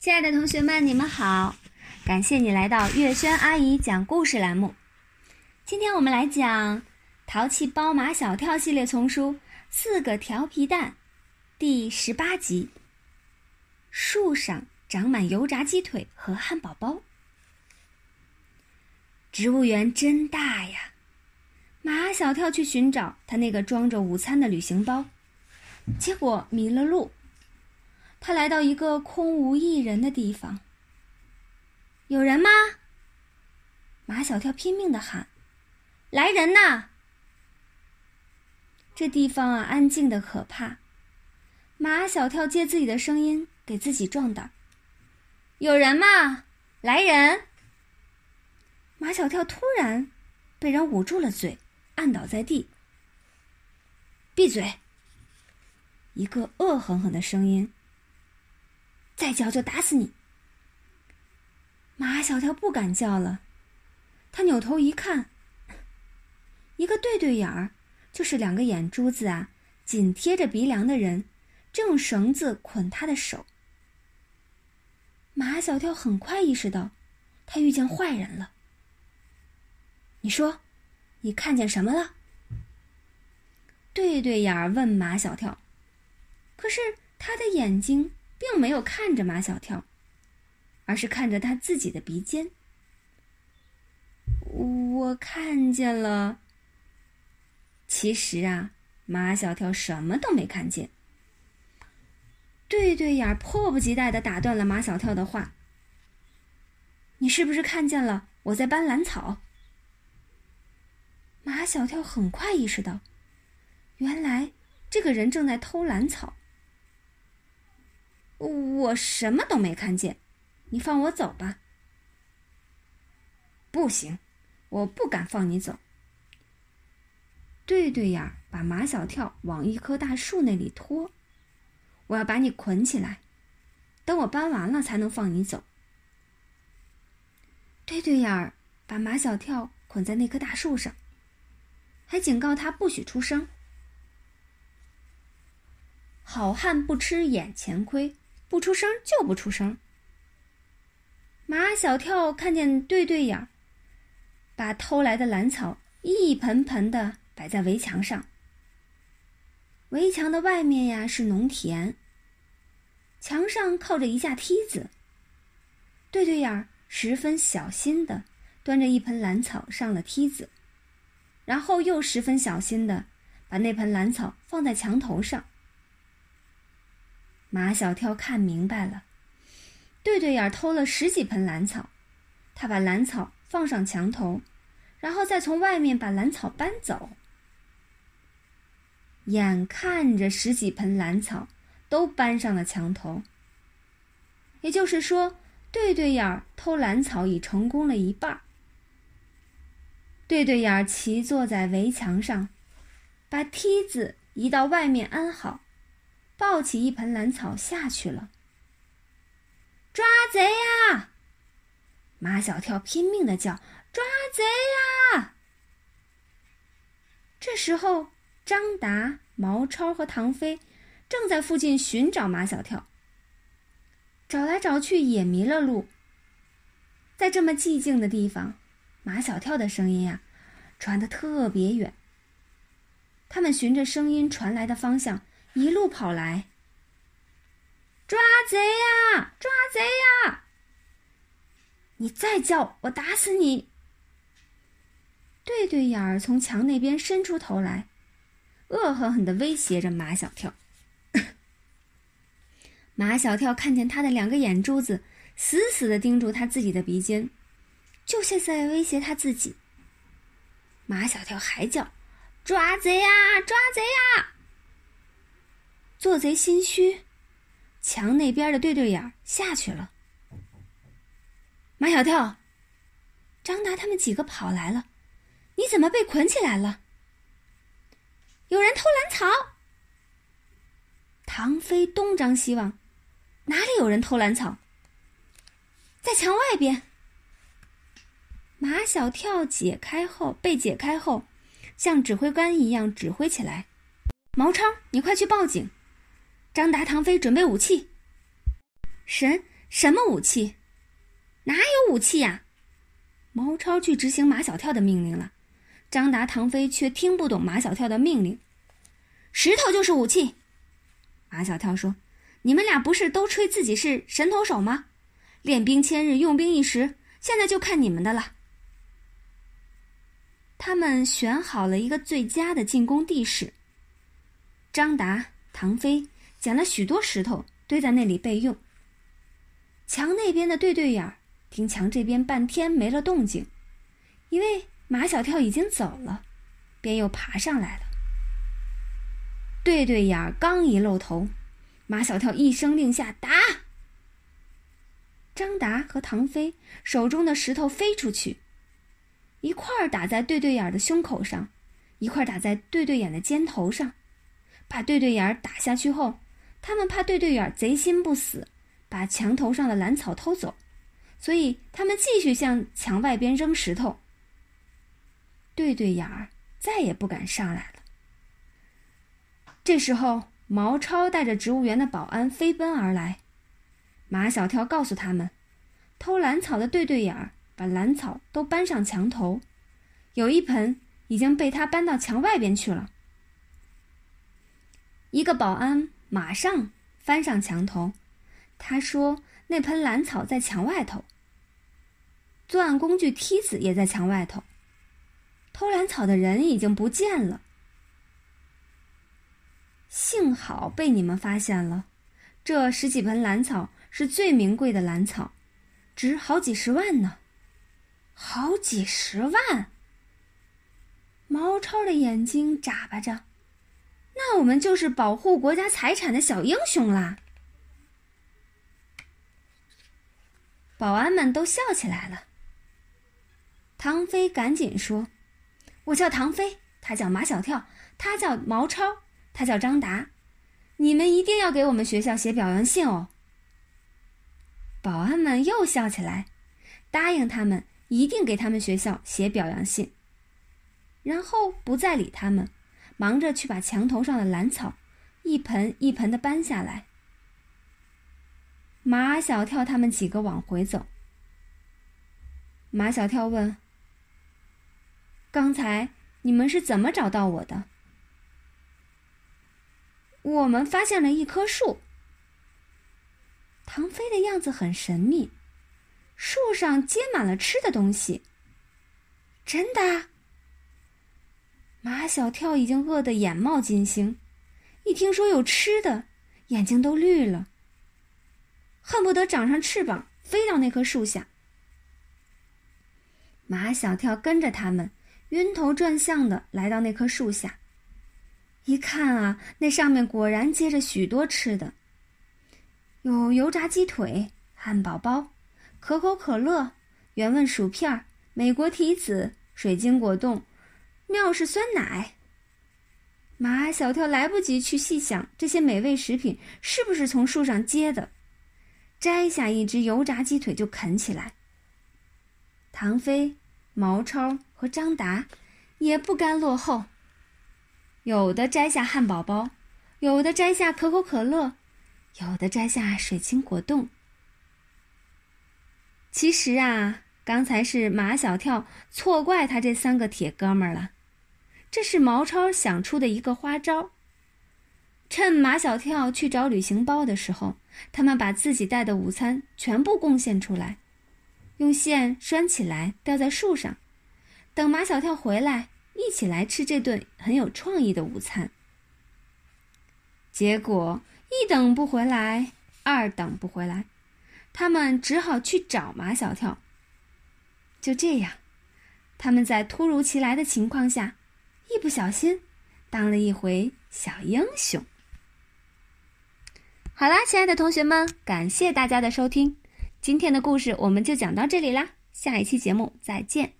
亲爱的同学们，你们好！感谢你来到月轩阿姨讲故事栏目。今天我们来讲《淘气包马小跳》系列丛书《四个调皮蛋》第十八集。树上长满油炸鸡腿和汉堡包。植物园真大呀！马小跳去寻找他那个装着午餐的旅行包，结果迷了路。他来到一个空无一人的地方。有人吗？马小跳拼命的喊：“来人呐！”这地方啊，安静的可怕。马小跳借自己的声音给自己壮胆：“有人吗？来人！”马小跳突然被人捂住了嘴，按倒在地。闭嘴！一个恶狠狠的声音。再叫就打死你！马小跳不敢叫了，他扭头一看，一个对对眼儿，就是两个眼珠子啊，紧贴着鼻梁的人，正用绳子捆他的手。马小跳很快意识到，他遇见坏人了。你说，你看见什么了？对对眼儿问马小跳，可是他的眼睛。并没有看着马小跳，而是看着他自己的鼻尖。我看见了。其实啊，马小跳什么都没看见。对对眼迫不及待的打断了马小跳的话：“你是不是看见了我在搬兰草？”马小跳很快意识到，原来这个人正在偷兰草。我什么都没看见，你放我走吧。不行，我不敢放你走。对对眼把马小跳往一棵大树那里拖，我要把你捆起来，等我搬完了才能放你走。对对眼儿把马小跳捆在那棵大树上，还警告他不许出声。好汉不吃眼前亏。不出声就不出声。马小跳看见对对眼儿，把偷来的兰草一盆盆的摆在围墙上。围墙的外面呀是农田，墙上靠着一架梯子。对对眼儿十分小心的端着一盆兰草上了梯子，然后又十分小心的把那盆兰草放在墙头上。马小跳看明白了，对对眼偷了十几盆兰草，他把兰草放上墙头，然后再从外面把兰草搬走。眼看着十几盆兰草都搬上了墙头，也就是说，对对眼偷兰草已成功了一半。对对眼骑坐在围墙上，把梯子移到外面安好。抱起一盆兰草下去了。抓贼呀！马小跳拼命的叫：“抓贼呀！”这时候，张达、毛超和唐飞正在附近寻找马小跳。找来找去也迷了路。在这么寂静的地方，马小跳的声音呀，传得特别远。他们循着声音传来的方向。一路跑来，抓贼呀！抓贼呀！你再叫我打死你！对对眼儿从墙那边伸出头来，恶狠狠的威胁着马小跳。马小跳看见他的两个眼珠子死死的盯住他自己的鼻尖，就像在威胁他自己。马小跳还叫：“抓贼呀！抓贼呀！”做贼心虚，墙那边的对对眼下去了。马小跳、张达他们几个跑来了，你怎么被捆起来了？有人偷蓝草。唐飞东张西望，哪里有人偷蓝草？在墙外边。马小跳解开后被解开后，像指挥官一样指挥起来。毛超，你快去报警。张达、唐飞准备武器。神，什么武器？哪有武器呀？毛超去执行马小跳的命令了，张达、唐飞却听不懂马小跳的命令。石头就是武器。马小跳说：“你们俩不是都吹自己是神投手吗？练兵千日，用兵一时，现在就看你们的了。”他们选好了一个最佳的进攻地势。张达、唐飞捡了许多石头堆在那里备用。墙那边的对对眼听墙这边半天没了动静，因为马小跳已经走了，便又爬上来了。对对眼刚一露头，马小跳一声令下，打。张达和唐飞手中的石头飞出去。一块儿打在对对眼的胸口上，一块打在对对眼的肩头上，把对对眼打下去后，他们怕对对眼贼心不死，把墙头上的兰草偷走，所以他们继续向墙外边扔石头。对对眼儿再也不敢上来了。这时候，毛超带着植物园的保安飞奔而来，马小跳告诉他们，偷兰草的对对眼儿。把兰草都搬上墙头，有一盆已经被他搬到墙外边去了。一个保安马上翻上墙头，他说：“那盆兰草在墙外头，作案工具梯子也在墙外头，偷兰草的人已经不见了。幸好被你们发现了，这十几盆兰草是最名贵的兰草，值好几十万呢。”好几十万！毛超的眼睛眨巴着，那我们就是保护国家财产的小英雄啦！保安们都笑起来了。唐飞赶紧说：“我叫唐飞，他叫马小跳，他叫毛超，他叫张达，你们一定要给我们学校写表扬信哦！”保安们又笑起来，答应他们。一定给他们学校写表扬信，然后不再理他们，忙着去把墙头上的兰草一盆一盆的搬下来。马小跳他们几个往回走。马小跳问：“刚才你们是怎么找到我的？”我们发现了一棵树。唐飞的样子很神秘。树上结满了吃的东西。真的？马小跳已经饿得眼冒金星，一听说有吃的，眼睛都绿了，恨不得长上翅膀飞到那棵树下。马小跳跟着他们，晕头转向的来到那棵树下，一看啊，那上面果然结着许多吃的，有油炸鸡腿、汉堡包。可口可乐、原味薯片、美国提子、水晶果冻、妙是酸奶。马小跳来不及去细想这些美味食品是不是从树上接的，摘下一只油炸鸡腿就啃起来。唐飞、毛超和张达也不甘落后，有的摘下汉堡包，有的摘下可口可乐，有的摘下水晶果冻。其实啊，刚才是马小跳错怪他这三个铁哥们儿了，这是毛超想出的一个花招。趁马小跳去找旅行包的时候，他们把自己带的午餐全部贡献出来，用线拴起来吊在树上，等马小跳回来一起来吃这顿很有创意的午餐。结果一等不回来，二等不回来。他们只好去找马小跳。就这样，他们在突如其来的情况下，一不小心当了一回小英雄。好啦，亲爱的同学们，感谢大家的收听，今天的故事我们就讲到这里啦，下一期节目再见。